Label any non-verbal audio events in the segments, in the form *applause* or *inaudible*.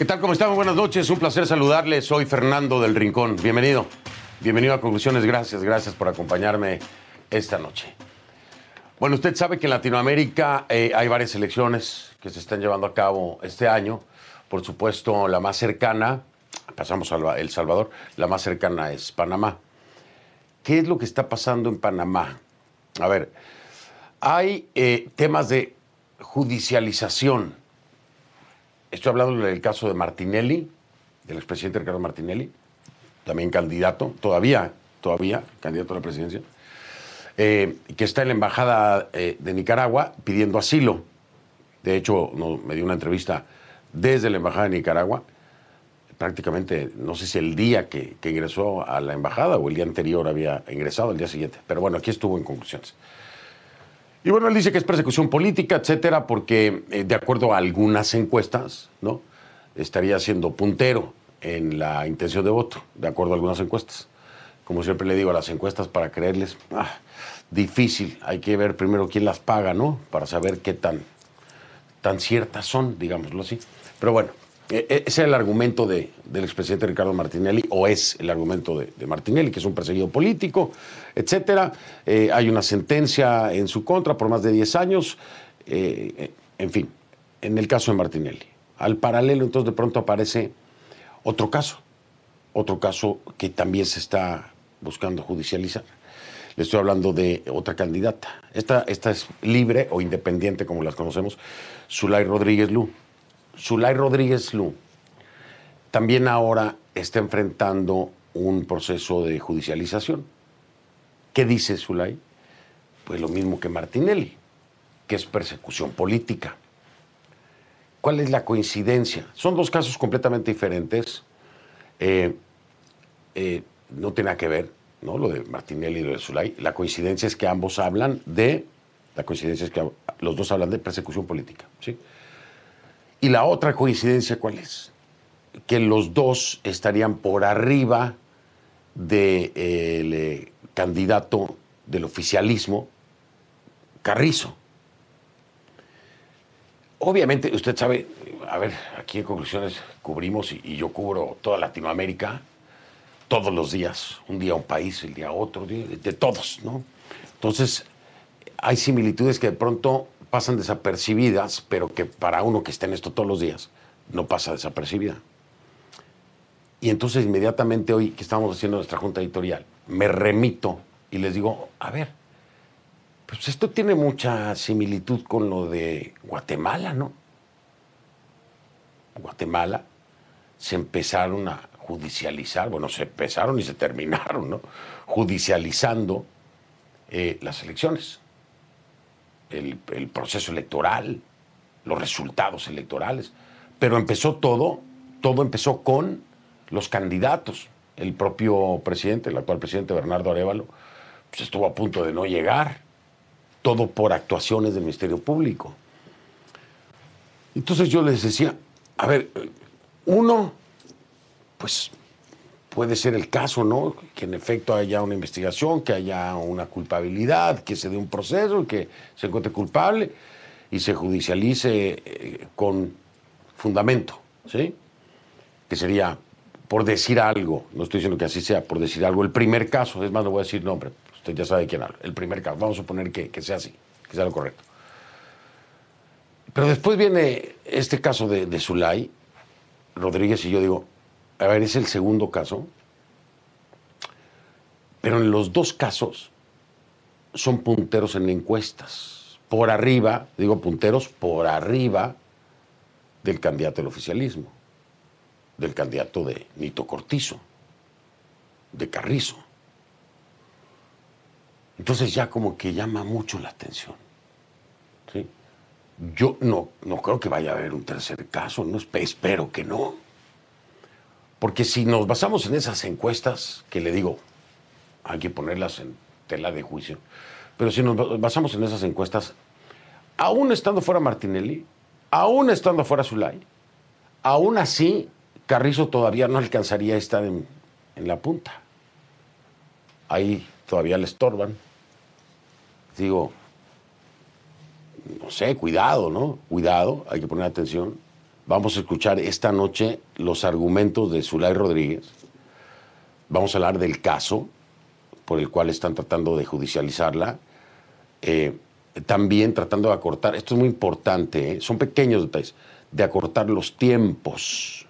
¿Qué tal? ¿Cómo están? Buenas noches. Un placer saludarles. Soy Fernando del Rincón. Bienvenido. Bienvenido a Conclusiones. Gracias, gracias por acompañarme esta noche. Bueno, usted sabe que en Latinoamérica eh, hay varias elecciones que se están llevando a cabo este año. Por supuesto, la más cercana, pasamos a El Salvador, la más cercana es Panamá. ¿Qué es lo que está pasando en Panamá? A ver, hay eh, temas de judicialización. Estoy hablando del caso de Martinelli, del expresidente Ricardo Martinelli, también candidato, todavía, todavía candidato a la presidencia, eh, que está en la embajada eh, de Nicaragua pidiendo asilo. De hecho, me dio una entrevista desde la embajada de Nicaragua, prácticamente, no sé si el día que ingresó a la embajada o el día anterior había ingresado, el día siguiente. Pero bueno, aquí estuvo en conclusiones. Y bueno, él dice que es persecución política, etcétera, porque eh, de acuerdo a algunas encuestas, ¿no? Estaría siendo puntero en la intención de voto, de acuerdo a algunas encuestas. Como siempre le digo a las encuestas para creerles, ah, difícil. Hay que ver primero quién las paga, ¿no? Para saber qué tan, tan ciertas son, digámoslo así. Pero bueno, es el argumento de, del expresidente Ricardo Martinelli, o es el argumento de, Martinelli, que es un perseguido político, etcétera. Eh, hay una sentencia en su contra por más de 10 años. Eh, en fin, en el caso de Martinelli. Al paralelo, entonces, de pronto aparece otro caso. Otro caso que también se está buscando judicializar. Le estoy hablando de otra candidata. Esta, esta es libre o independiente, como las conocemos, Zulay Rodríguez Lu. Zulay Rodríguez Lu también ahora está enfrentando un proceso de judicialización. ¿Qué dice Zulay? Pues lo mismo que Martinelli, que es persecución política. ¿Cuál es la coincidencia? Son dos casos completamente diferentes. Eh, eh, no tiene nada que ver, ¿no? Lo de Martinelli y lo de Zulay. La coincidencia es que ambos hablan de. La coincidencia es que los dos hablan de persecución política. ¿sí? Y la otra coincidencia, ¿cuál es? Que los dos estarían por arriba del eh, candidato del oficialismo, Carrizo. Obviamente, usted sabe, a ver, aquí en conclusiones cubrimos y, yo cubro toda Latinoamérica todos los días, un día un país, el día otro, de, de todos, ¿no? Entonces, hay similitudes que de pronto pasan desapercibidas, pero que para uno que está en esto todos los días, no pasa desapercibida. Y entonces inmediatamente hoy que estamos haciendo nuestra junta editorial, me remito y les digo, a ver, pues esto tiene mucha similitud con lo de Guatemala, ¿no? Guatemala se empezaron a judicializar, bueno, se empezaron y se terminaron, ¿no? Judicializando eh, las elecciones, el, proceso electoral, los resultados electorales. Pero empezó todo, todo empezó con los candidatos. El propio presidente, el actual presidente Bernardo Arevalo, pues estuvo a punto de no llegar. Todo por actuaciones del Ministerio Público. Entonces yo les decía, a ver, uno, pues puede ser el caso, ¿no? Que en efecto haya una investigación, que haya una culpabilidad, que se dé un proceso, que se encuentre culpable y se judicialice eh, con fundamento, ¿sí? Que sería por decir algo, no estoy diciendo que así sea, por decir algo, el primer caso, es más, no voy a decir nombre, usted ya sabe quién habla, el primer caso, vamos a suponer que, que sea así, que sea lo correcto. Pero después viene este caso de, de Zulay Rodríguez y yo digo, a ver, es el segundo caso, pero en los dos casos son punteros en encuestas, por arriba, digo punteros, por arriba del candidato al oficialismo del candidato de Nito Cortizo, de Carrizo. Entonces ya como que llama mucho la atención. ¿sí? Yo no, no creo que vaya a haber un tercer caso, no espero que no. Porque si nos basamos en esas encuestas, que le digo, hay que ponerlas en tela de juicio, pero si nos basamos en esas encuestas, aún estando fuera Martinelli, aún estando fuera Zulay, aún así Carrizo todavía no alcanzaría a estar en, en la punta. Ahí todavía le estorban. Digo, no sé, cuidado, ¿no? Cuidado, hay que poner atención. Vamos a escuchar esta noche los argumentos de Zulay Rodríguez. Vamos a hablar del caso por el cual están tratando de judicializarla. Eh, también tratando de acortar, esto es muy importante, ¿eh? son pequeños detalles, de acortar los tiempos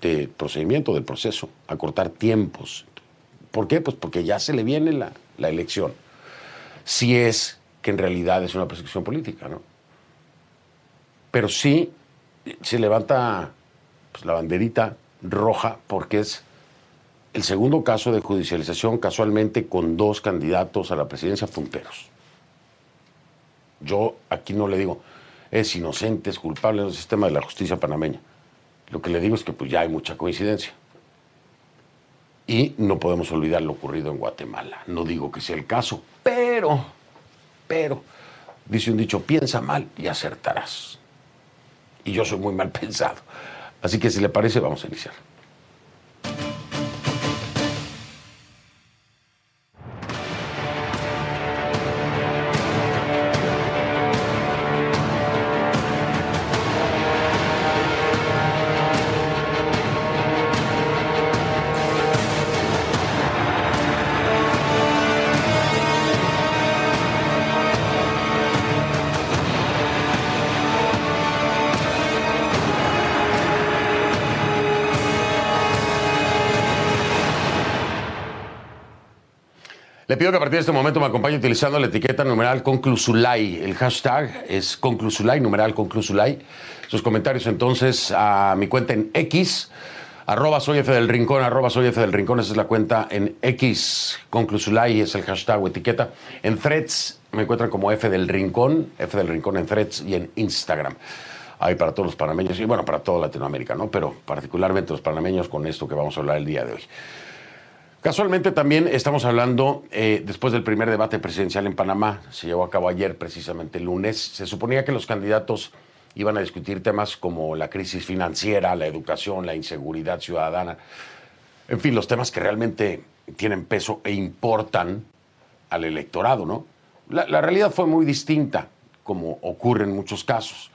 del procedimiento, del proceso, acortar tiempos. ¿Por qué? Pues porque ya se le viene la, la elección. Si es que en realidad es una persecución política, ¿no? Pero sí se levanta pues, la banderita roja porque es el segundo caso de judicialización casualmente con dos candidatos a la presidencia punteros. Yo aquí no le digo, es inocente, es culpable en el sistema de la justicia panameña. Lo que le digo es que pues ya hay mucha coincidencia. Y no podemos olvidar lo ocurrido en Guatemala. No digo que sea el caso, pero, pero, dice un dicho, piensa mal y acertarás. Y yo soy muy mal pensado. Así que si le parece, vamos a iniciar. Pido que a partir de este momento me acompañe utilizando la etiqueta numeral conclusulay. El hashtag es conclusulay, numeral conclusulay. Sus comentarios entonces a mi cuenta en X, arroba soy F del Rincón, arroba soy F del Rincón, esa es la cuenta en X. Conclusulay es el hashtag o etiqueta. En Threads me encuentran como F del Rincón, F del Rincón en Threads y en Instagram. Hay para todos los panameños y bueno, para toda Latinoamérica, ¿no? Pero particularmente los panameños con esto que vamos a hablar el día de hoy. Casualmente también estamos hablando, eh, después del primer debate presidencial en Panamá, se llevó a cabo ayer, precisamente el lunes, se suponía que los candidatos iban a discutir temas como la crisis financiera, la educación, la inseguridad ciudadana, en fin, los temas que realmente tienen peso e importan al electorado, ¿no? La, la realidad fue muy distinta, como ocurre en muchos casos.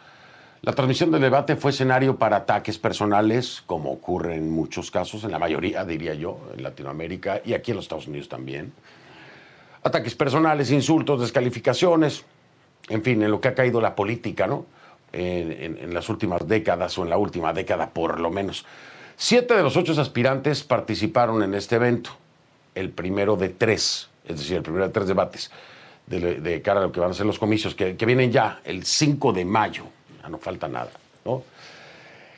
La transmisión del debate fue escenario para ataques personales, como ocurre en muchos casos, en la mayoría, diría yo, en Latinoamérica y aquí en los Estados Unidos también. Ataques personales, insultos, descalificaciones, en fin, en lo que ha caído la política, ¿no? En, las últimas décadas o en la última década, por lo menos. Siete de los ocho aspirantes participaron en este evento, el primero de tres, es decir, el primero de tres debates, de, de cara a lo que van a ser los comicios, que, que vienen ya el 5 de mayo no falta nada. ¿no?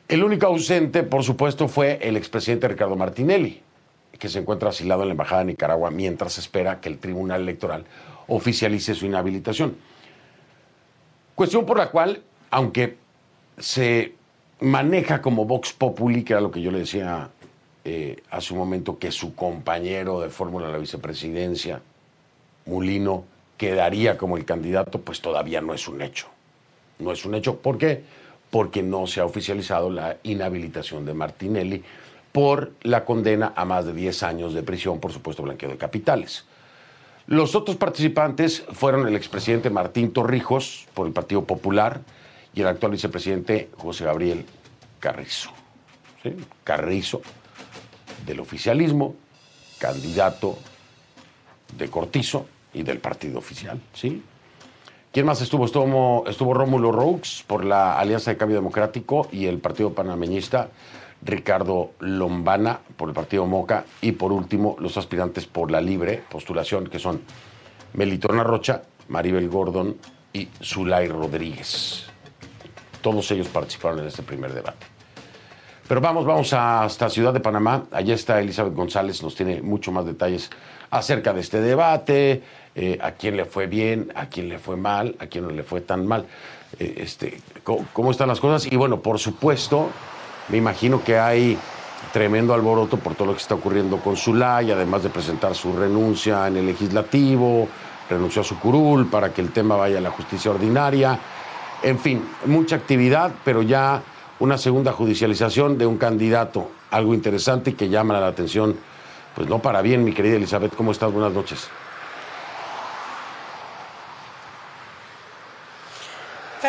El único ausente, por supuesto, fue el expresidente Ricardo Martinelli, que se encuentra asilado en la Embajada de Nicaragua mientras espera que el Tribunal Electoral oficialice su inhabilitación. Cuestión por la cual, aunque se maneja como Vox Populi, que era lo que yo le decía eh, hace un momento, que su compañero de fórmula de la vicepresidencia, Mulino, quedaría como el candidato, pues todavía no es un hecho no es un hecho. ¿Por qué? Porque no se ha oficializado la inhabilitación de Martinelli por la condena a más de 10 años de prisión, por supuesto, blanqueo de capitales. Los otros participantes fueron el expresidente Martín Torrijos por el Partido Popular y el actual vicepresidente José Gabriel Carrizo. Carrizo, del oficialismo, candidato de Cortizo y del partido oficial. ¿sí? ¿Quién más estuvo? Estuvo, Rómulo Roux por la Alianza de Cambio Democrático y el Partido Panameñista, Ricardo Lombana por el Partido Moca y por último los aspirantes por la libre postulación que son Melitona Rocha, Maribel Gordon y Zulay Rodríguez. Todos ellos participaron en este primer debate. Pero vamos, vamos hasta Ciudad de Panamá. Allá está Elizabeth González, nos tiene mucho más detalles acerca de este debate, eh, a quién le fue bien, a quién le fue mal, a quién no le fue tan mal. Eh, este, cómo, están las cosas. Y bueno, por supuesto, me imagino que hay tremendo alboroto por todo lo que está ocurriendo con Zulay, además de presentar su renuncia en el legislativo, renunció a su curul para que el tema vaya a la justicia ordinaria. En fin, mucha actividad, pero ya una segunda judicialización de un candidato, algo interesante y que llama la atención, pues no para bien, mi querida Elizabeth, ¿cómo estás? Buenas noches.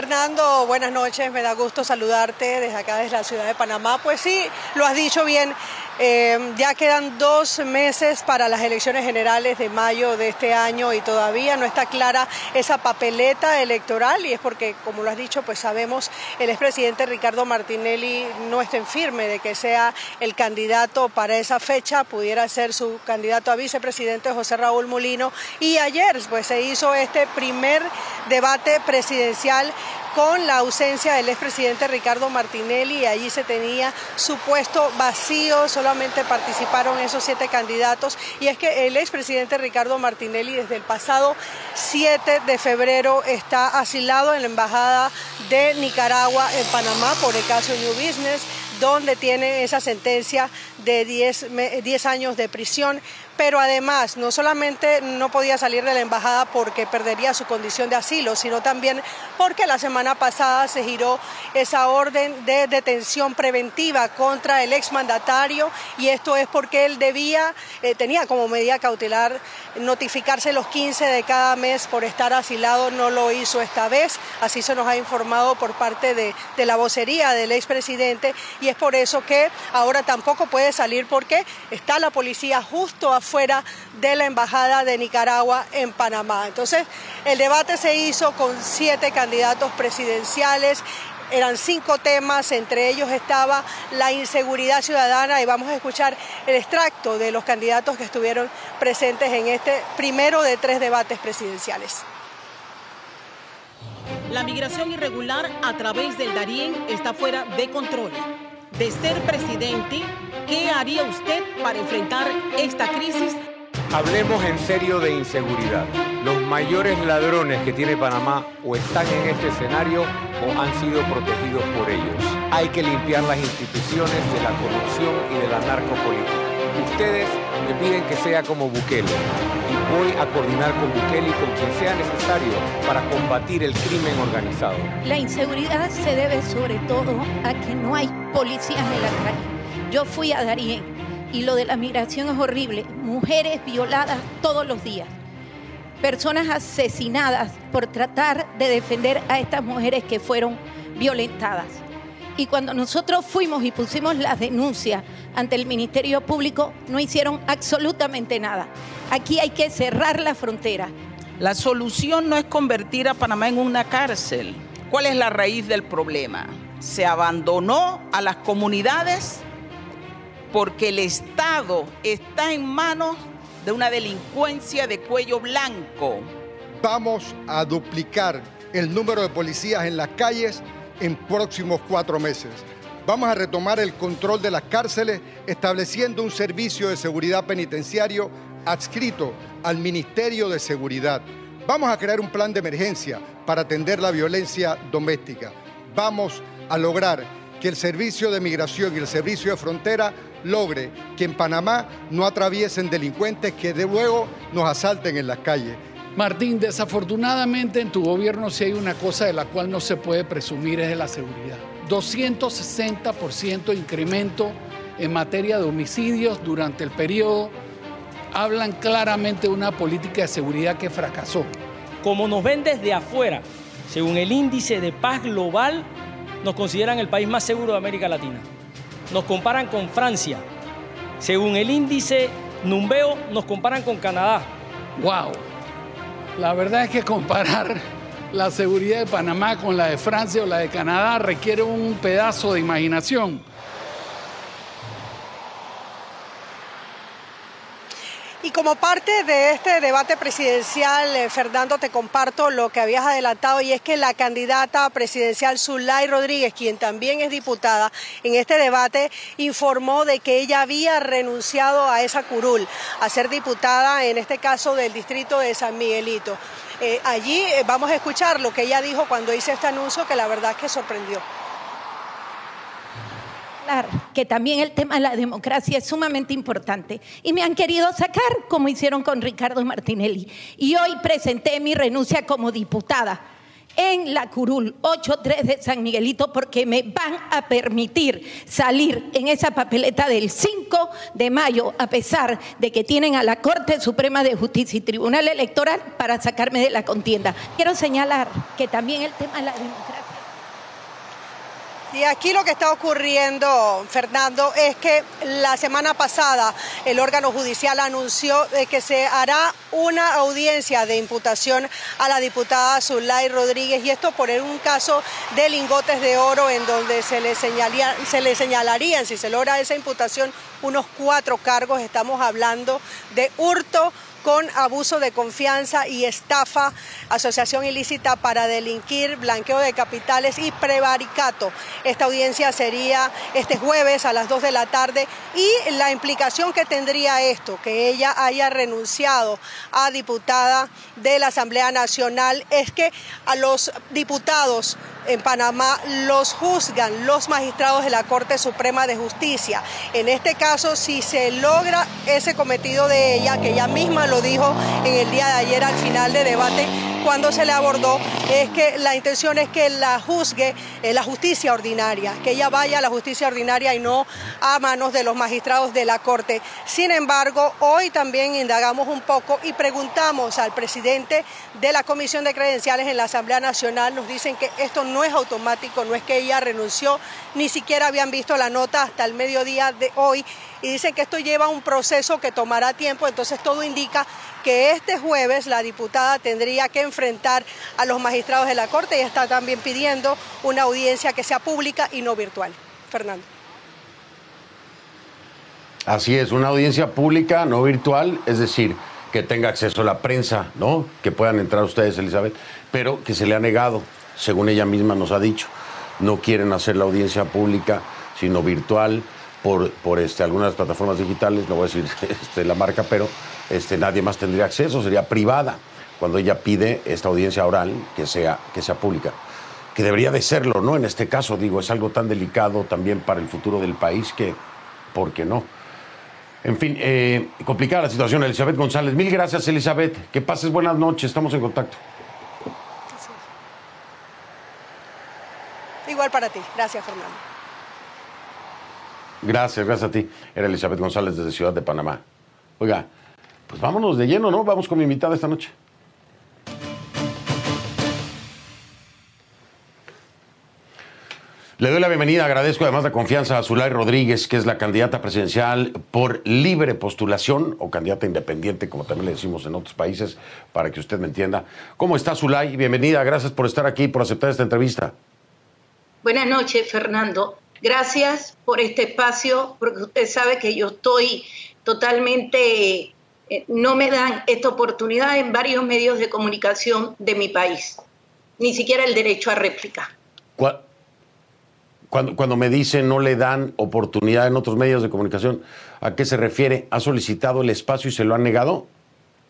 Fernando, buenas noches, me da gusto saludarte desde acá, desde la ciudad de Panamá. Pues sí, lo has dicho bien, eh, ya quedan dos meses para las elecciones generales de mayo de este año y todavía no está clara esa papeleta electoral y es porque, como lo has dicho, pues sabemos el expresidente Ricardo Martinelli no está en firme de que sea el candidato para esa fecha, pudiera ser su candidato a vicepresidente José Raúl Molino. Y ayer pues se hizo este primer debate presidencial con la ausencia del expresidente Ricardo Martinelli. Y allí se tenía su puesto vacío, solamente participaron esos siete candidatos. Y es que el expresidente Ricardo Martinelli desde el pasado 7 de febrero está asilado en la Embajada de Nicaragua en Panamá por el caso New Business donde tiene esa sentencia de 10, años de prisión pero además no solamente no podía salir de la embajada porque perdería su condición de asilo, sino también porque la semana pasada se giró esa orden de detención preventiva contra el exmandatario y esto es porque él debía, eh, tenía como medida cautelar notificarse los 15 de cada mes por estar asilado, no lo hizo esta vez, así se nos ha informado por parte de, la vocería del expresidente y es por eso que ahora tampoco puede salir porque está la policía justo afuera fuera de la Embajada de Nicaragua en Panamá. Entonces, el debate se hizo con siete candidatos presidenciales eran cinco temas, entre ellos estaba la inseguridad ciudadana y vamos a escuchar el extracto de los candidatos que estuvieron presentes en este primero de tres debates presidenciales. La migración irregular a través del Darién está fuera de control. De ser presidente, ¿Qué haría usted para enfrentar esta crisis? Hablemos en serio de inseguridad. Los mayores ladrones que tiene Panamá o están en este escenario o han sido protegidos por ellos. Hay que limpiar las instituciones de la corrupción y de la narcopolítica. Ustedes me piden que sea como Bukele y voy a coordinar con Bukele y con quien sea necesario para combatir el crimen organizado. La inseguridad se debe sobre todo a que no hay policías en la calle yo fui a Darien y lo de la migración es horrible. Mujeres violadas todos los días. Personas asesinadas por tratar de defender a estas mujeres que fueron violentadas. Y cuando nosotros fuimos y pusimos las denuncias ante el Ministerio Público, no hicieron absolutamente nada. Aquí hay que cerrar la frontera. La solución no es convertir a Panamá en una cárcel. ¿Cuál es la raíz del problema? Se abandonó a las comunidades porque el Estado está en manos de una delincuencia de cuello blanco. Vamos a duplicar el número de policías en las calles en próximos cuatro meses. Vamos a retomar el control de las cárceles estableciendo un servicio de seguridad penitenciario adscrito al Ministerio de Seguridad. Vamos a crear un plan de emergencia para atender la violencia doméstica. Vamos a lograr que el servicio de migración y el servicio de frontera logre que en Panamá no atraviesen delincuentes que de luego nos asalten en las calles. Martín, desafortunadamente en tu gobierno sí hay una cosa de la cual no se puede presumir, es de la seguridad. 260% incremento en materia de homicidios durante el periodo hablan claramente de una política de seguridad que fracasó. Como nos ven desde afuera, según el índice de paz global, nos consideran el país más seguro de América Latina nos comparan con Francia. Según el índice Numbeo, nos comparan con Canadá. ¡Wow! La verdad es que comparar la seguridad de Panamá con la de Francia o la de Canadá requiere un pedazo de imaginación. Y como parte de este debate presidencial, eh, Fernando, te comparto lo que habías adelantado y es que la candidata presidencial Zulay Rodríguez, quien también es diputada, en este debate informó de que ella había renunciado a esa curul, a ser diputada, en este caso del distrito de San Miguelito. Eh, allí eh, vamos a escuchar lo que ella dijo cuando hice este anuncio, que la verdad que sorprendió que también el tema de la democracia es sumamente importante. Y me han querido sacar, como hicieron con Ricardo Martinelli. Y hoy presenté mi renuncia como diputada en la curul 8-3 de San Miguelito porque me van a permitir salir en esa papeleta del 5 de mayo, a pesar de que tienen a la Corte Suprema de Justicia y Tribunal Electoral para sacarme de la contienda. Quiero señalar que también el tema de la democracia y aquí lo que está ocurriendo, Fernando, es que la semana pasada el órgano judicial anunció que se hará una audiencia de imputación a la diputada Zulay Rodríguez y esto por un caso de lingotes de oro en donde se le, se le señalarían, si se logra esa imputación, unos cuatro cargos. Estamos hablando de hurto con abuso de confianza y estafa, asociación ilícita para delinquir, blanqueo de capitales y prevaricato. Esta audiencia sería este jueves a las 2 de la tarde y la implicación que tendría esto, que ella haya renunciado a diputada de la Asamblea Nacional, es que a los diputados en Panamá los juzgan los magistrados de la Corte Suprema de Justicia. En este caso, si se logra ese cometido de ella, que ella misma lo dijo en el día de ayer al final de debate, cuando se le abordó, es que la intención es que la juzgue eh, la justicia ordinaria, que ella vaya a la justicia ordinaria y no a manos de los magistrados de la Corte. Sin embargo, hoy también indagamos un poco y preguntamos al presidente de la Comisión de Credenciales en la Asamblea Nacional, nos dicen que esto no es automático, no es que ella renunció, ni siquiera habían visto la nota hasta el mediodía de hoy y dicen que esto lleva un proceso que tomará tiempo, entonces todo indica que este jueves la diputada tendría que enfrentar a los magistrados de la Corte y está también pidiendo una audiencia que sea pública y no virtual. Fernando. Así es, una audiencia pública, no virtual, es decir, que tenga acceso a la prensa, ¿no? Que puedan entrar ustedes, Elizabeth, pero que se le ha negado, según ella misma nos ha dicho. No quieren hacer la audiencia pública, sino virtual por, por este, algunas plataformas digitales, no voy a decir *laughs* este, la marca, pero este, nadie más tendría acceso, sería privada cuando ella pide esta audiencia oral que sea, que sea pública. Que debería de serlo, ¿no? En este caso, digo, es algo tan delicado también para el futuro del país que, ¿por qué no? En fin, eh, complicada la situación, Elizabeth González. Mil gracias, Elizabeth. Que pases buenas noches, estamos en contacto. Igual para ti. Gracias, Fernando. Gracias, gracias a ti. Era Elizabeth González desde Ciudad de Panamá. Oiga, pues vámonos de lleno, ¿no? Vamos con mi invitada esta noche. Le doy la bienvenida, agradezco además la confianza a Zulay Rodríguez, que es la candidata presidencial por libre postulación o candidata independiente, como también le decimos en otros países, para que usted me entienda. ¿Cómo está Zulay? Bienvenida, gracias por estar aquí, por aceptar esta entrevista. Buenas noches, Fernando. Gracias por este espacio, porque usted sabe que yo estoy totalmente, eh, no me dan esta oportunidad en varios medios de comunicación de mi país, ni siquiera el derecho a réplica. Cuando, cuando me dice no le dan oportunidad en otros medios de comunicación, ¿a qué se refiere? ¿Ha solicitado el espacio y se lo han negado?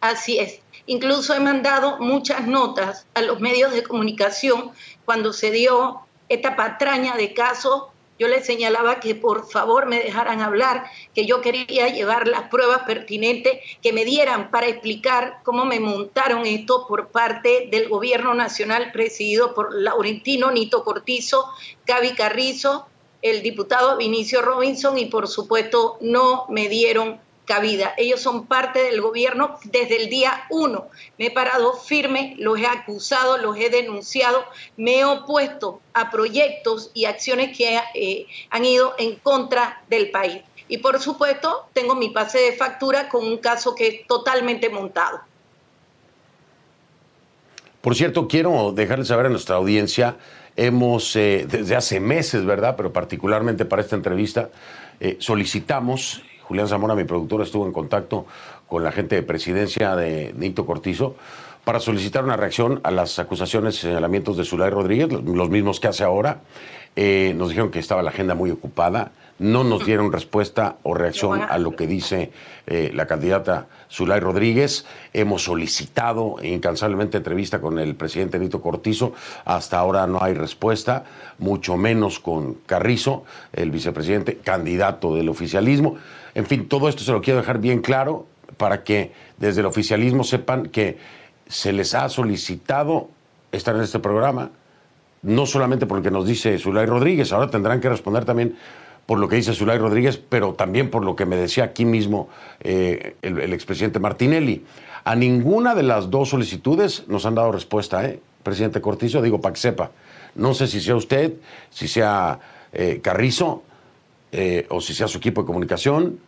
Así es. Incluso he mandado muchas notas a los medios de comunicación cuando se dio esta patraña de casos yo les señalaba que por favor me dejaran hablar, que yo quería llevar las pruebas pertinentes que me dieran para explicar cómo me montaron esto por parte del gobierno nacional presidido por Laurentino Nito Cortizo, Gaby Carrizo, el diputado Vinicio Robinson y por supuesto no me dieron cabida. Ellos son parte del gobierno desde el día uno. Me he parado firme, los he acusado, los he denunciado, me he opuesto a proyectos y acciones que eh, han ido en contra del país. Y por supuesto, tengo mi pase de factura con un caso que es totalmente montado. Por cierto, quiero dejarles saber a nuestra audiencia, hemos eh, desde hace meses, ¿verdad? Pero particularmente para esta entrevista, eh, solicitamos Julián Zamora, mi productor, estuvo en contacto con la gente de presidencia de Nito Cortizo para solicitar una reacción a las acusaciones y señalamientos de Zulay Rodríguez, los mismos que hace ahora. Eh, nos dijeron que estaba la agenda muy ocupada, no nos dieron respuesta o reacción a lo que dice eh, la candidata Zulay Rodríguez. Hemos solicitado incansablemente entrevista con el presidente Nito Cortizo. Hasta ahora no hay respuesta, mucho menos con Carrizo, el vicepresidente, candidato del oficialismo. En fin, todo esto se lo quiero dejar bien claro para que desde el oficialismo sepan que se les ha solicitado estar en este programa, no solamente porque nos dice Zulay Rodríguez, ahora tendrán que responder también por lo que dice Zulay Rodríguez, pero también por lo que me decía aquí mismo eh, el, expresidente Martinelli. A ninguna de las dos solicitudes nos han dado respuesta, ¿eh? Presidente Cortizo, digo para que sepa. No sé si sea usted, si sea eh, Carrizo o si sea su equipo de comunicación,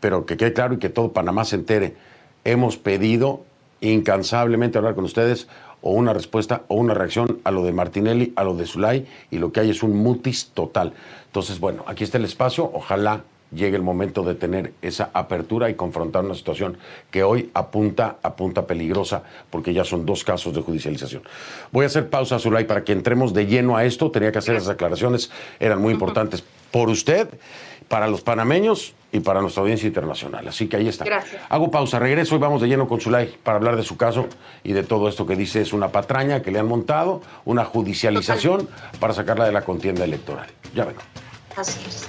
pero que quede claro y que todo Panamá se entere. Hemos pedido incansablemente hablar con ustedes o una respuesta o una reacción a lo de Martinelli, a lo de Zulay, y lo que hay es un mutis total. Entonces, bueno, aquí está el espacio, ojalá llegue el momento de tener esa apertura y confrontar una situación que hoy apunta, apunta peligrosa, porque ya son dos casos de judicialización. Voy a hacer pausa, Zulay, para que entremos de lleno a esto. Tenía que hacer esas aclaraciones, eran muy importantes por usted, para los panameños y para nuestra audiencia internacional. Así que ahí está. Gracias. Hago pausa, regreso y vamos de lleno con Zulay para hablar de su caso y de todo esto que dice es una patraña que le han montado, una judicialización para sacarla de la contienda electoral. Ya vengo. Así es.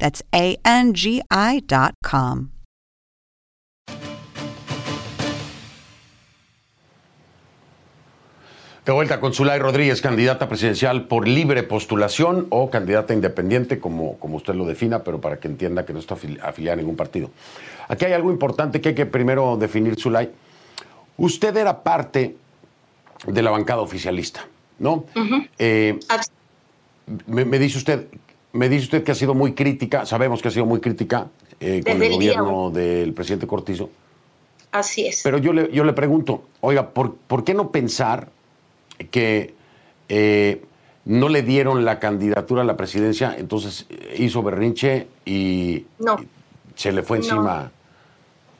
That's A N G I.com. De vuelta con Zulay Rodríguez, candidata presidencial por libre postulación o candidata independiente, como, como usted lo defina, pero para que entienda que no está afiliada a ningún partido. Aquí hay algo importante que hay que primero definir, Zulay. Usted era parte de la bancada oficialista, ¿no? Eh, me, dice usted, me dice usted que ha sido muy crítica, sabemos que ha sido muy crítica eh, con el gobierno del presidente Cortizo. Así es. Pero yo le, yo le pregunto, oiga, ¿por, ¿por qué no pensar que eh, no le dieron la candidatura a la presidencia, entonces hizo berrinche y, se le fue encima.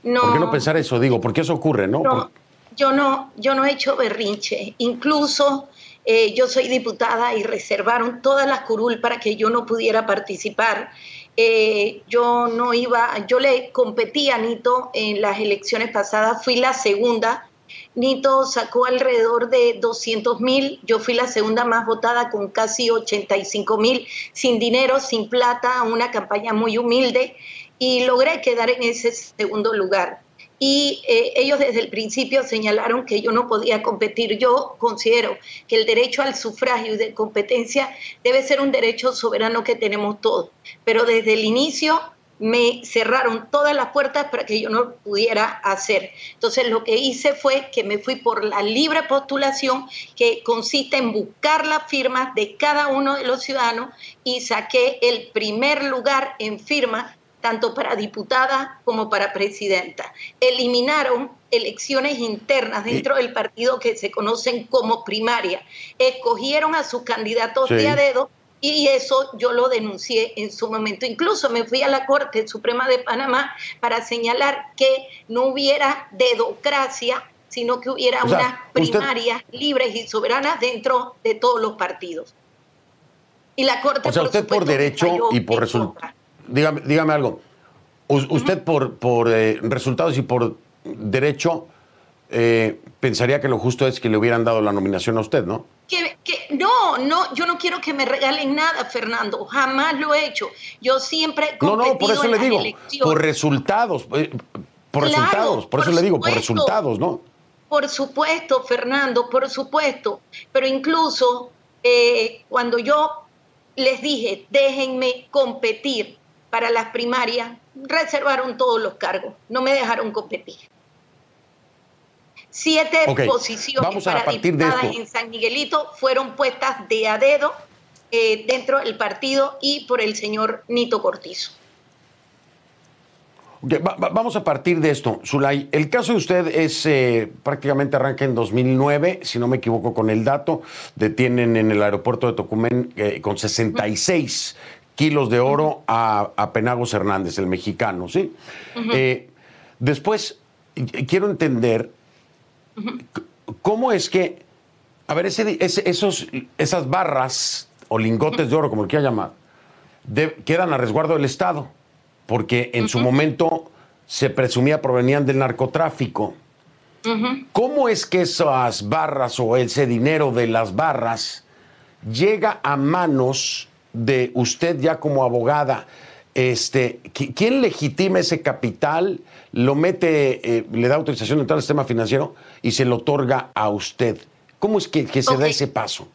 No. ¿Por qué no pensar eso? Digo, porque eso ocurre, ¿no? no yo no, yo no he hecho berrinche. Incluso eh, yo soy diputada y reservaron todas las curul para que yo no pudiera participar. Eh, yo no iba, yo le competí a Nito en las elecciones pasadas, fui la segunda Nito sacó alrededor de 200 mil, yo fui la segunda más votada con casi 85 mil, sin dinero, sin plata, una campaña muy humilde y logré quedar en ese segundo lugar. Y eh, ellos desde el principio señalaron que yo no podía competir. Yo considero que el derecho al sufragio y de competencia debe ser un derecho soberano que tenemos todos. Pero desde el inicio me cerraron todas las puertas para que yo no pudiera hacer. Entonces lo que hice fue que me fui por la libre postulación, que consiste en buscar las firmas de cada uno de los ciudadanos y saqué el primer lugar en firma tanto para diputada como para presidenta. Eliminaron elecciones internas dentro del partido que se conocen como primaria. Escogieron a sus candidatos de a dedo y eso yo lo denuncié en su momento. Incluso me fui a la Corte Suprema de Panamá para señalar que no hubiera dedocracia, sino que hubiera unas primarias libres y soberanas dentro de todos los partidos. Y la Corte... O sea, usted por derecho y por resultados... Dígame, dígame algo. usted por, por eh, resultados y por derecho eh, pensaría que lo justo es que le hubieran dado la nominación a usted, ¿no? Que, no, no, yo no quiero que me regalen nada, Fernando. Jamás lo he hecho. Yo siempre he No, no, por eso le digo. Por resultados. Eh, Por Claro, resultados, por, por eso le digo, por resultados, ¿no? Por supuesto, Fernando, por supuesto. Pero incluso eh, cuando yo les dije, déjenme competir para las primarias, reservaron todos los cargos, no me dejaron competir. Siete posiciones vamos a para diputadas en San Miguelito fueron puestas de a dedo eh, dentro del partido y por el señor Nito Cortizo. Ok, va- va- vamos a partir de esto, Zulay. El caso de usted es eh, prácticamente arranca en 2009, si no me equivoco con el dato. Detienen en el aeropuerto de Tocumen eh, con 66 kilos de oro a, a Penagos Hernández, el mexicano, ¿sí? Eh, después, quiero entender cómo es que, a ver, ese, ese- esos, esas barras o lingotes de oro, como lo quiera llamar, de- quedan a resguardo del Estado, porque en su momento se presumía provenían del narcotráfico. ¿Cómo es que esas barras o ese dinero de las barras llega a manos de usted ya como abogada? Este, ¿qui- ¿Quién legitima ese capital? ¿Lo mete, eh, le da autorización de entrar al sistema financiero y se lo otorga a usted? ¿Cómo es que, que se da ese paso?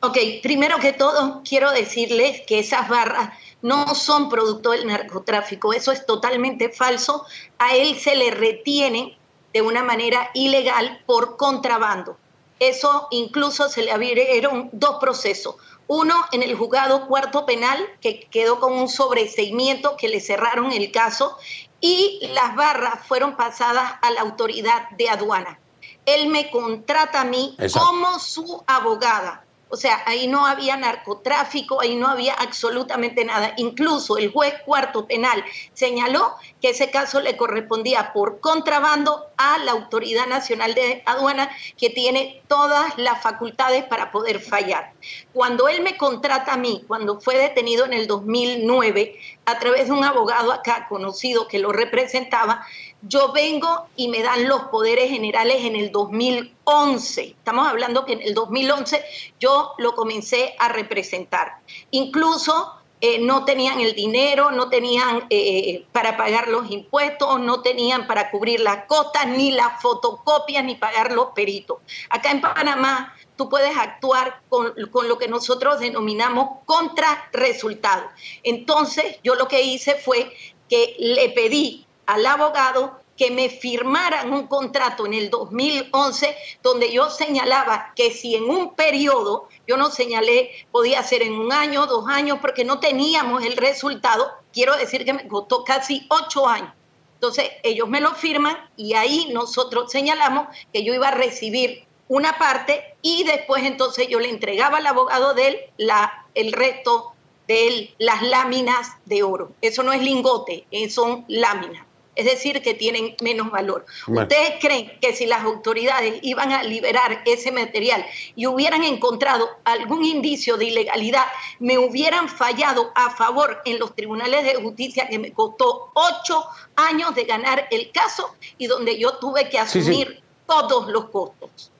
Ok, primero que todo, quiero decirles que esas barras no son producto del narcotráfico. Eso es totalmente falso. A él se le retiene de una manera ilegal por contrabando. Eso incluso se le abrieron dos procesos. Uno en el juzgado cuarto penal, que quedó con un sobreseimiento que le cerraron el caso, y las barras fueron pasadas a la autoridad de aduana. Él me contrata a mí Exacto. como su abogada. O sea, ahí no había narcotráfico, ahí no había absolutamente nada. Incluso el juez cuarto penal señaló que ese caso le correspondía por contrabando a la Autoridad Nacional de Aduana, que tiene todas las facultades para poder fallar. Cuando él me contrata a mí, cuando fue detenido en el 2009, a través de un abogado acá conocido que lo representaba, yo vengo y me dan los poderes generales en el 2011. Estamos hablando que en el 2011 yo lo comencé a representar. Incluso eh, no tenían el dinero, no tenían eh, para pagar los impuestos, no tenían para cubrir las costas, ni las fotocopias, ni pagar los peritos. Acá en Panamá tú puedes actuar con, lo que nosotros denominamos contra resultado. Entonces yo lo que hice fue que le pedí al abogado que me firmaran un contrato en el 2011 donde yo señalaba que si en un periodo, yo no señalé, podía ser en un año, dos años, porque no teníamos el resultado, quiero decir que me costó casi ocho años. Entonces ellos me lo firman y ahí nosotros señalamos que yo iba a recibir una parte y después entonces yo le entregaba al abogado de él la, el resto de las láminas de oro. Eso no es lingote, eh, son láminas. Es decir, que tienen menos valor. Bueno. ¿Ustedes creen que si las autoridades iban a liberar ese material y hubieran encontrado algún indicio de ilegalidad, me hubieran fallado a favor en los tribunales de justicia que me costó ocho años de ganar el caso y donde yo tuve que Sí, sí. asumir todos los costos?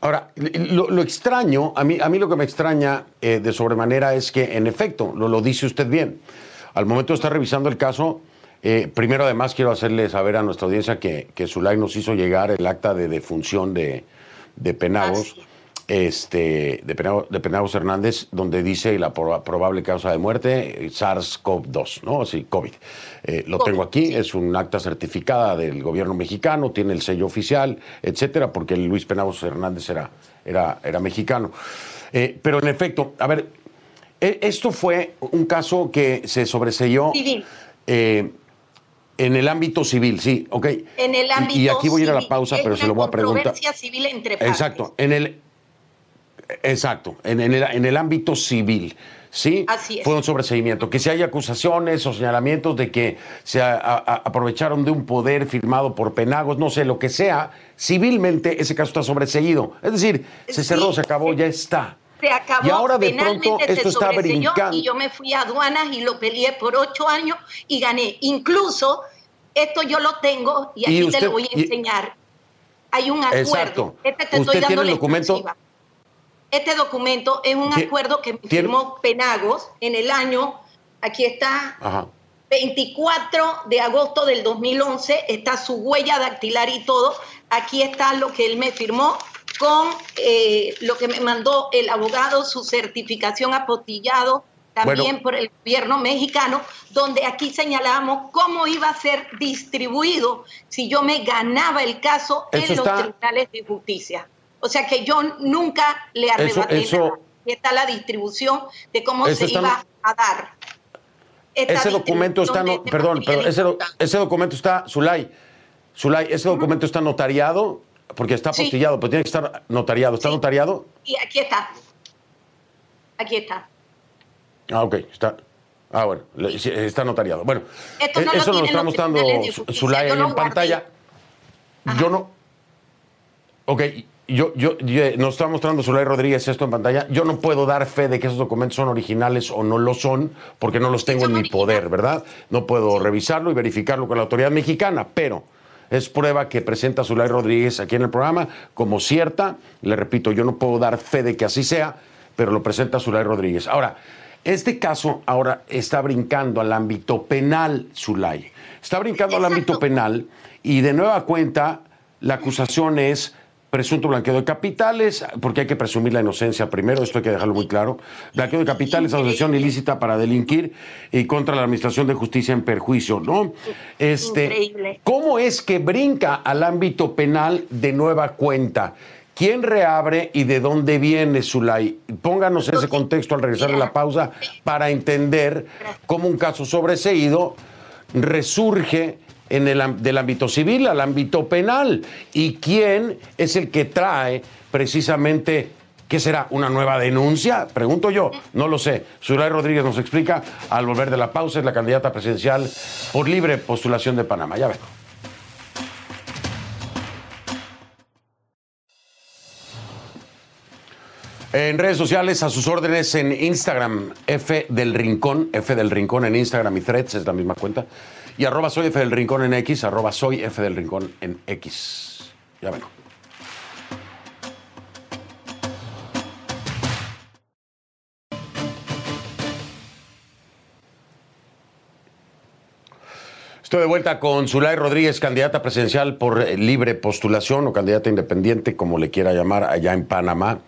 Ahora, lo, lo extraño, a mí, a mí lo que me extraña eh, de sobremanera es que, en efecto, lo, lo dice usted bien. Al momento de estar revisando el caso, eh, primero además quiero hacerle saber a nuestra audiencia que, que Zulay nos hizo llegar el acta de defunción de, de Penagos, este, de, Penagos, de Penagos Hernández, donde dice la proba- probable causa de muerte, eh, SARS-CoV-2, ¿no? Así, COVID. Eh, lo tengo aquí, sí. es un acta certificada del gobierno mexicano, tiene el sello oficial, etcétera, porque Luis Penagos Hernández era, era, era mexicano. Eh, pero en efecto, a ver, e- esto fue un caso que se sobreseyó Civil. En el ámbito civil, sí, ok. En el Y- ámbito y, aquí voy a ir a la pausa, pero se lo voy a preguntar. controversia civil entre partes. Exacto, en el exacto, en, en el, en el ámbito civil. ¿Sí? Así es. Fue un sobreseimiento. Que si hay acusaciones o señalamientos de que se a- a- aprovecharon de un poder firmado por Penagos, no sé, lo que sea, civilmente ese caso está sobreseído. Es decir, se Sí. cerró, se acabó, ya está. Se acabó, Y ahora de pronto se esto está brincando. Y yo me fui a aduanas y lo peleé por ocho años y gané. Incluso, esto yo lo tengo y aquí Y te usted- lo voy a enseñar. Hay un acuerdo. Exacto. Este te ¿Usted estoy tiene dando el documento? exclusiva. Este documento es un acuerdo que firmó Penagos en el año, aquí está, Ajá. 24 de agosto del 2011, está su huella dactilar y todo. Aquí está lo que él me firmó con eh, lo que me mandó el abogado, su certificación apostillado también por el gobierno mexicano, donde aquí señalábamos cómo iba a ser distribuido si yo me ganaba el caso en los tribunales de justicia. O sea que yo nunca le arrebaté eso, nada. Y está la distribución de cómo se iba a dar. ese documento está, no, perdón, ese, ese, documento está, Zulay, Zulay, ese documento está notariado, porque está apostillado, pero tiene que estar notariado. ¿Está notariado? Y aquí está. Aquí está. Ah, ok, está. Ah, bueno, está notariado. Bueno, eh, eso nos está mostrando Zulay en pantalla. Yo no. Ok, yo, yo, nos está mostrando Zulay Rodríguez esto en pantalla. Yo no puedo dar fe de que esos documentos son originales o no lo son, porque no los tengo en mi poder, ¿verdad? No puedo revisarlo y verificarlo con la autoridad mexicana, pero es prueba que presenta Zulay Rodríguez aquí en el programa como cierta. Le repito, yo no puedo dar fe de que así sea, pero lo presenta Zulay Rodríguez. Ahora, este caso ahora está brincando al ámbito penal, Zulay. Está brincando al ámbito penal y de nueva cuenta la acusación es presunto blanqueo de capitales, porque hay que presumir la inocencia primero, esto hay que dejarlo muy claro. Blanqueo de capitales, asociación ilícita para delinquir y contra la administración de justicia en perjuicio, ¿no? Este, Increíble. ¿Cómo es que brinca al ámbito penal de nueva cuenta? ¿Quién reabre y de dónde viene Zulay? Pónganos ese contexto al regresar de la pausa para entender cómo un caso sobreseído resurge en el, del ámbito civil al ámbito penal y quién es el que trae precisamente ¿Qué será? ¿Una nueva denuncia? Pregunto yo, no lo sé. Zulay Rodríguez nos explica al volver de la pausa, es la candidata presidencial por libre postulación de Panamá. Ya vengo. En redes sociales, a sus órdenes en Instagram, F del Rincón, F del Rincón en Instagram y Threads, es la misma cuenta. Y arroba soy F del Rincón en X, arroba soy F del Rincón en X. Ya vengo. Estoy de vuelta con Zulay Rodríguez, candidata presidencial por libre postulación o candidata independiente, como le quiera llamar, allá en Panamá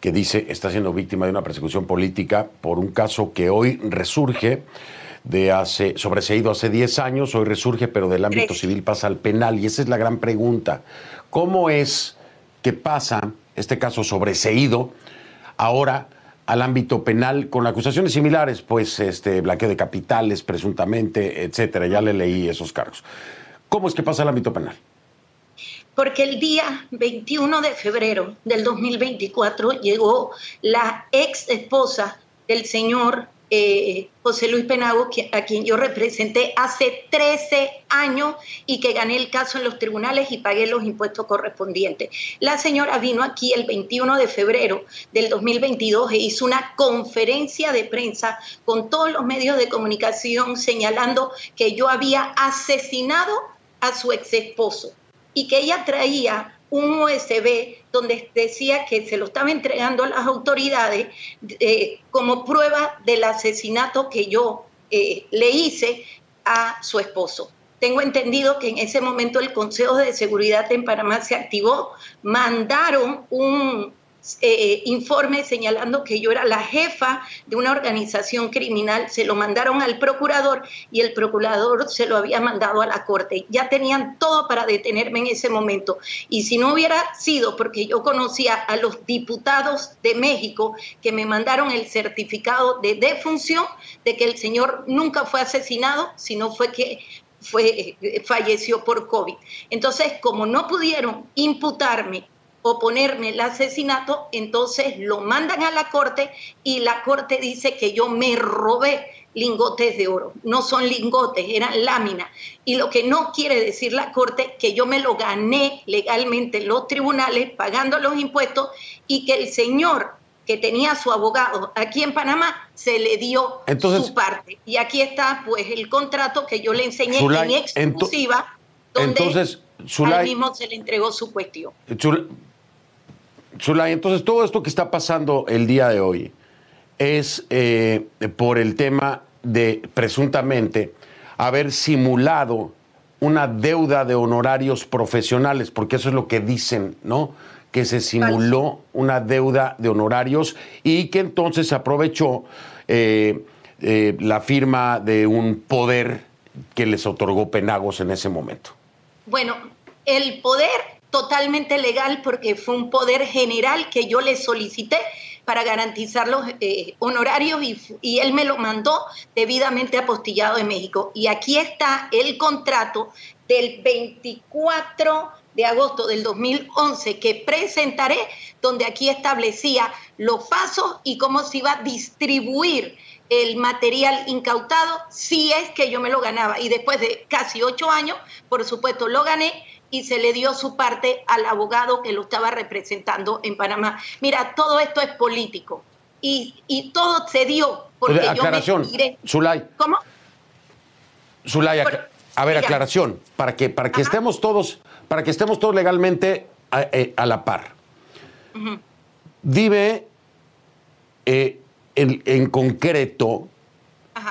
que dice está siendo víctima de una persecución política por un caso que hoy resurge de hace, sobreseído hace 10 años, hoy resurge, pero del ámbito civil pasa al penal. Y esa es la gran pregunta. ¿Cómo es que pasa este caso sobreseído ahora al ámbito penal con acusaciones similares, pues este blanqueo de capitales presuntamente, etcétera? Ya le leí esos cargos. ¿Cómo es que pasa al ámbito penal? porque el día 21 de febrero del 2024 llegó la ex esposa del señor eh, José Luis Penago, a quien yo representé hace 13 años y que gané el caso en los tribunales y pagué los impuestos correspondientes. La señora vino aquí el 21 de febrero del 2022 e hizo una conferencia de prensa con todos los medios de comunicación señalando que yo había asesinado a su ex esposo y que ella traía un USB donde decía que se lo estaba entregando a las autoridades eh, como prueba del asesinato que yo eh, le hice a su esposo. Tengo entendido que en ese momento el Consejo de Seguridad en Panamá se activó, mandaron un eh, informe señalando que yo era la jefa de una organización criminal, se lo mandaron al procurador y el procurador se lo había mandado a la corte. Ya tenían todo para detenerme en ese momento. Y si no hubiera sido porque yo conocía a los diputados de México que me mandaron el certificado de defunción de que el señor nunca fue asesinado, sino fue que fue, eh, falleció por COVID. Entonces, como no pudieron imputarme oponerme el asesinato, entonces lo mandan a la corte y la corte dice que yo me robé lingotes de oro. No son lingotes, eran láminas. Y lo que no quiere decir la corte que yo me lo gané legalmente en los tribunales pagando los impuestos y que el señor que tenía su abogado aquí en Panamá se le dio su parte. Y aquí está pues el contrato que yo le enseñé en exclusiva donde entonces, al mismo se le entregó su cuestión. Zulay, entonces todo esto que está pasando el día de hoy es eh, por el tema de presuntamente haber simulado una deuda de honorarios profesionales, porque eso es lo que dicen, ¿no? Que se simuló una deuda de honorarios y que entonces se aprovechó eh, eh, la firma de un poder que les otorgó Penagos en ese momento. Bueno, el poder totalmente legal porque fue un poder general que yo le solicité para garantizar los eh, honorarios y, él me lo mandó debidamente apostillado en México. Y aquí está el contrato del 24 de agosto del 2011 que presentaré, donde aquí establecía los pasos y cómo se iba a distribuir el material incautado si es que yo me lo ganaba. Y después de casi ocho años, por supuesto, lo gané y se le dio su parte al abogado que lo estaba representando en Panamá. Mira, todo esto es político y, y todo se dio porque aclaración, yo me Zulay. ¿Cómo? Zulay, a ver, aclaración, para que, para que estemos todos, para que estemos todos legalmente a, eh, la par. Dime eh, en, concreto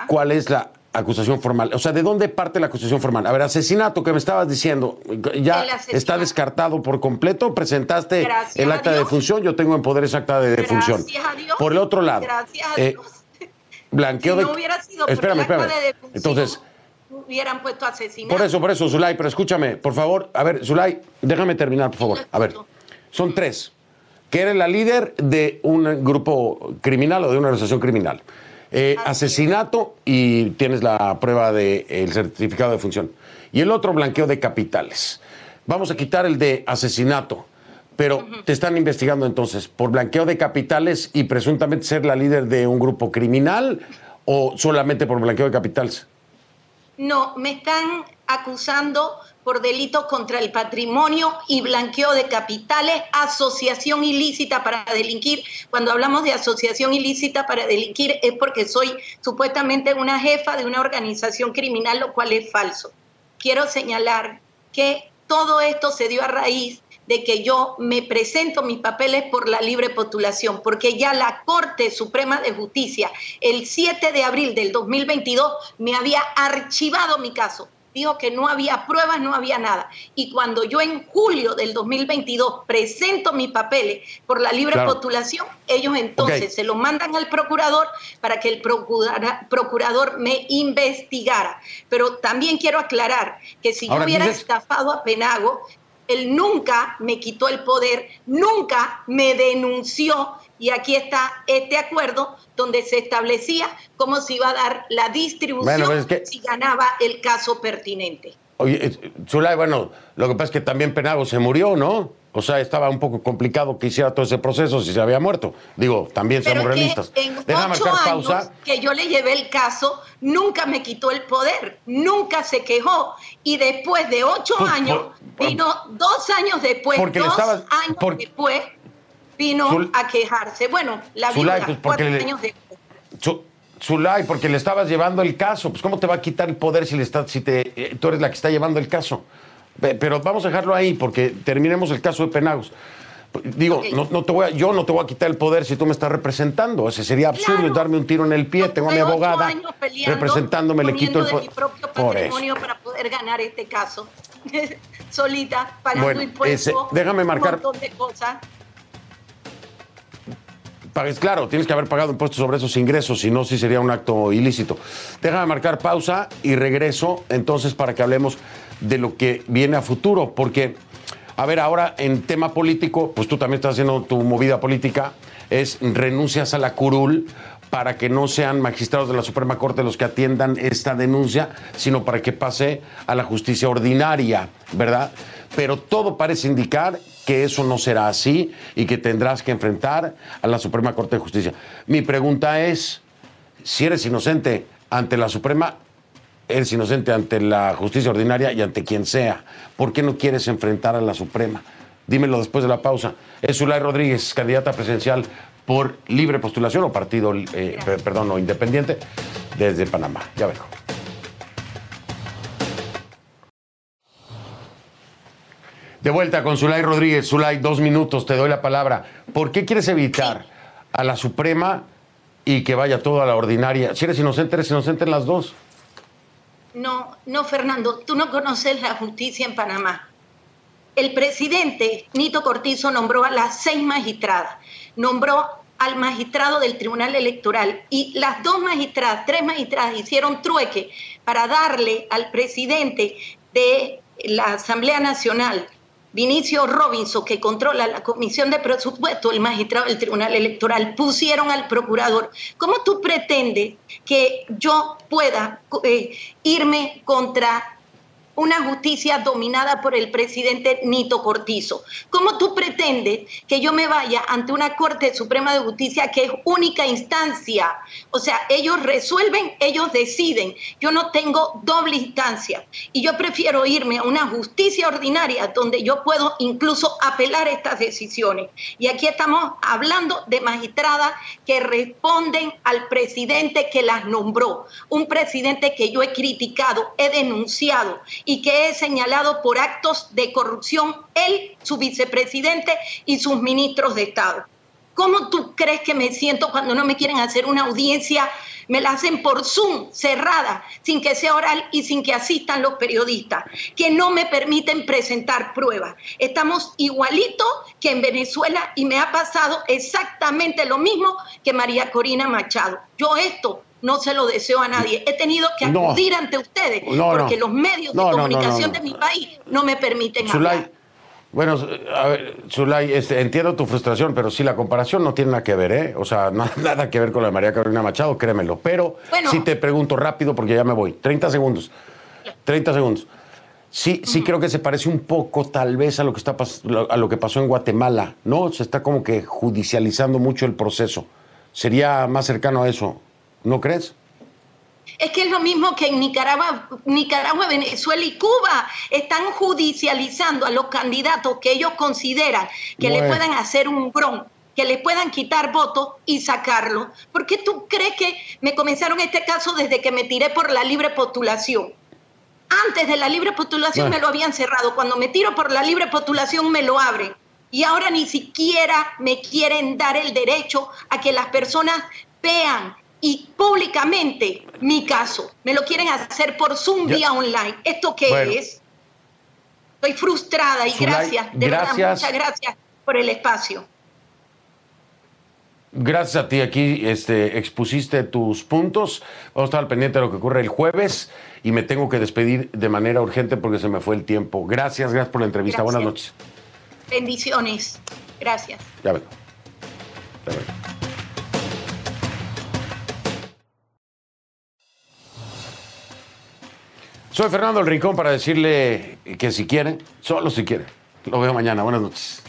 cuál es la acusación formal. O sea, ¿de dónde parte la acusación formal? A ver, asesinato que me estabas diciendo, ¿ya está descartado por completo? ¿Presentaste el acta de defunción? Yo tengo en poder esa acta de defunción. Por el otro lado, eh, blanqueo si no hubiera sido espérame, por el acta de defunción, Entonces, hubieran puesto asesinato. Por eso, por eso, Zulay, pero escúchame, por favor. A ver, Zulay, déjame terminar, por favor. A ver, son tres. Que eres la líder de un grupo criminal o de una organización criminal eh, asesinato y tienes la prueba del certificado de función. Y el otro, blanqueo de capitales. Vamos a quitar el de asesinato, pero te están investigando entonces por blanqueo de capitales y presuntamente ser la líder de un grupo criminal o solamente por blanqueo de capitales. No, me están acusando por delitos contra el patrimonio y blanqueo de capitales, asociación ilícita para delinquir. Cuando hablamos de asociación ilícita para delinquir es porque soy supuestamente una jefa de una organización criminal, lo cual es falso. Quiero señalar que todo esto se dio a raíz de que yo me presento mis papeles por la libre postulación, porque ya la Corte Suprema de Justicia el 7 de abril del 2022 me había archivado mi caso dijo que no había pruebas, no había nada. Y cuando yo en julio del 2022 presento mis papeles por la libre postulación, ellos entonces se lo mandan al procurador para que el procurador me investigara. Pero también quiero aclarar que si yo hubiera estafado a Penago, él nunca me quitó el poder, nunca me denunció y aquí está este acuerdo donde se establecía cómo se iba a dar la distribución si ganaba el caso pertinente. Oye, Zulay, bueno, lo que pasa es que también Penago se murió, ¿no? O sea, estaba un poco complicado que hiciera todo ese proceso si se había muerto. Digo, también seamos realistas. En ocho años que yo le llevé el caso, nunca me quitó el poder, nunca se quejó. Y después de ocho años, vino dos años después, dos años después, vino a quejarse. Bueno, la vida, pues cuatro años después. Zulay, porque le estabas llevando el caso. Pues, ¿cómo te va a quitar el poder si, le está, si te, eh, tú eres la que está llevando el caso? Pero vamos a dejarlo ahí, porque terminemos el caso de Penagos. Digo, no, te voy yo no te voy a quitar el poder si tú me estás representando. Ese sería absurdo darme un tiro en el pie. Tengo a mi abogada representándome, le quito el poder. mi propio patrimonio para poder ganar este caso. *laughs* Solita, pagando bueno, impuestos. déjame marcar. Un montón de cosas claro, tienes que haber pagado impuestos sobre esos ingresos, si no, sí sería un acto ilícito. Déjame marcar pausa y regreso entonces para que hablemos de lo que viene a futuro, porque, a ver, ahora en tema político, pues tú también estás haciendo tu movida política, es renuncias a la curul para que no sean magistrados de la Suprema Corte los que atiendan esta denuncia, sino para que pase a la justicia ordinaria, ¿verdad? Pero todo parece indicar que eso no será así y que tendrás que enfrentar a la Suprema Corte de Justicia. Mi pregunta es, si eres inocente ante la Suprema, eres inocente ante la justicia ordinaria y ante quien sea. ¿Por qué no quieres enfrentar a la Suprema? Dímelo después de la pausa. Es Zulay Rodríguez, candidata presidencial por libre postulación o partido, eh, perdón, o independiente desde Panamá. Ya vengo. De vuelta con Zulay Rodríguez. Zulay, dos minutos, te doy la palabra. ¿Por qué quieres evitar a la Suprema y que vaya todo a la ordinaria? Si eres inocente, eres inocente en las dos. No, no, Fernando, tú no conoces la justicia en Panamá. El presidente Nito Cortizo nombró a las seis magistradas, nombró al magistrado del Tribunal Electoral y las dos magistradas, tres magistradas hicieron trueque para darle al presidente de la Asamblea Nacional, Vinicio Robinson, que controla la Comisión de Presupuesto, el magistrado del Tribunal Electoral, pusieron al procurador. ¿Cómo tú pretendes que yo pueda eh, irme contra una justicia dominada por el presidente Nito Cortizo. ¿Cómo tú pretendes que yo me vaya ante una Corte Suprema de Justicia que es única instancia? O sea, ellos resuelven, ellos deciden. Yo no tengo doble instancia y yo prefiero irme a una justicia ordinaria donde yo puedo incluso apelar estas decisiones. Y aquí estamos hablando de magistradas que responden al presidente que las nombró, un presidente que yo he criticado, he denunciado y que es señalado por actos de corrupción él, su vicepresidente y sus ministros de Estado. ¿Cómo tú crees que me siento cuando no me quieren hacer una audiencia? Me la hacen por Zoom, cerrada, sin que sea oral y sin que asistan los periodistas, que no me permiten presentar pruebas. Estamos igualito que en Venezuela y me ha pasado exactamente lo mismo que María Corina Machado. Yo esto no se lo deseo a nadie. He tenido que acudir ante ustedes porque los medios de comunicación de mi país no me permiten hablar. Bueno, a ver, Zulay, este, entiendo tu frustración, pero sí, la comparación no tiene nada que ver, ¿eh? O sea, *laughs* nada que ver con la de María Carolina Machado, créemelo. Pero sí te pregunto rápido porque ya me voy. 30 segundos. 30 segundos. Sí, sí creo que se parece un poco tal vez a lo que está a lo que pasó en Guatemala, ¿no? Se está como que judicializando mucho el proceso. Sería más cercano a eso. ¿No crees? Es que es lo mismo que en Nicaragua, Nicaragua, Venezuela y Cuba están judicializando a los candidatos que ellos consideran que le puedan hacer un bron, que le puedan quitar votos y sacarlo. ¿Por qué tú crees que me comenzaron este caso desde que me tiré por la libre postulación? Antes de la libre postulación me lo habían cerrado. Cuando me tiro por la libre postulación me lo abren. Y ahora ni siquiera me quieren dar el derecho a que las personas vean y públicamente mi caso. Me lo quieren hacer por Zoom vía online. ¿Esto qué es? Estoy frustrada y gracias, de verdad, muchas gracias por el espacio. Gracias a ti aquí este, expusiste tus puntos. Vamos a estar al pendiente de lo que ocurre el jueves y me tengo que despedir de manera urgente porque se me fue el tiempo. Gracias, gracias por la entrevista. Buenas noches. Bendiciones. Gracias. Ya vengo. Ya vengo. Soy Fernando El Rincón para decirle que si quieren, solo si quieren. Lo veo mañana. Buenas noches.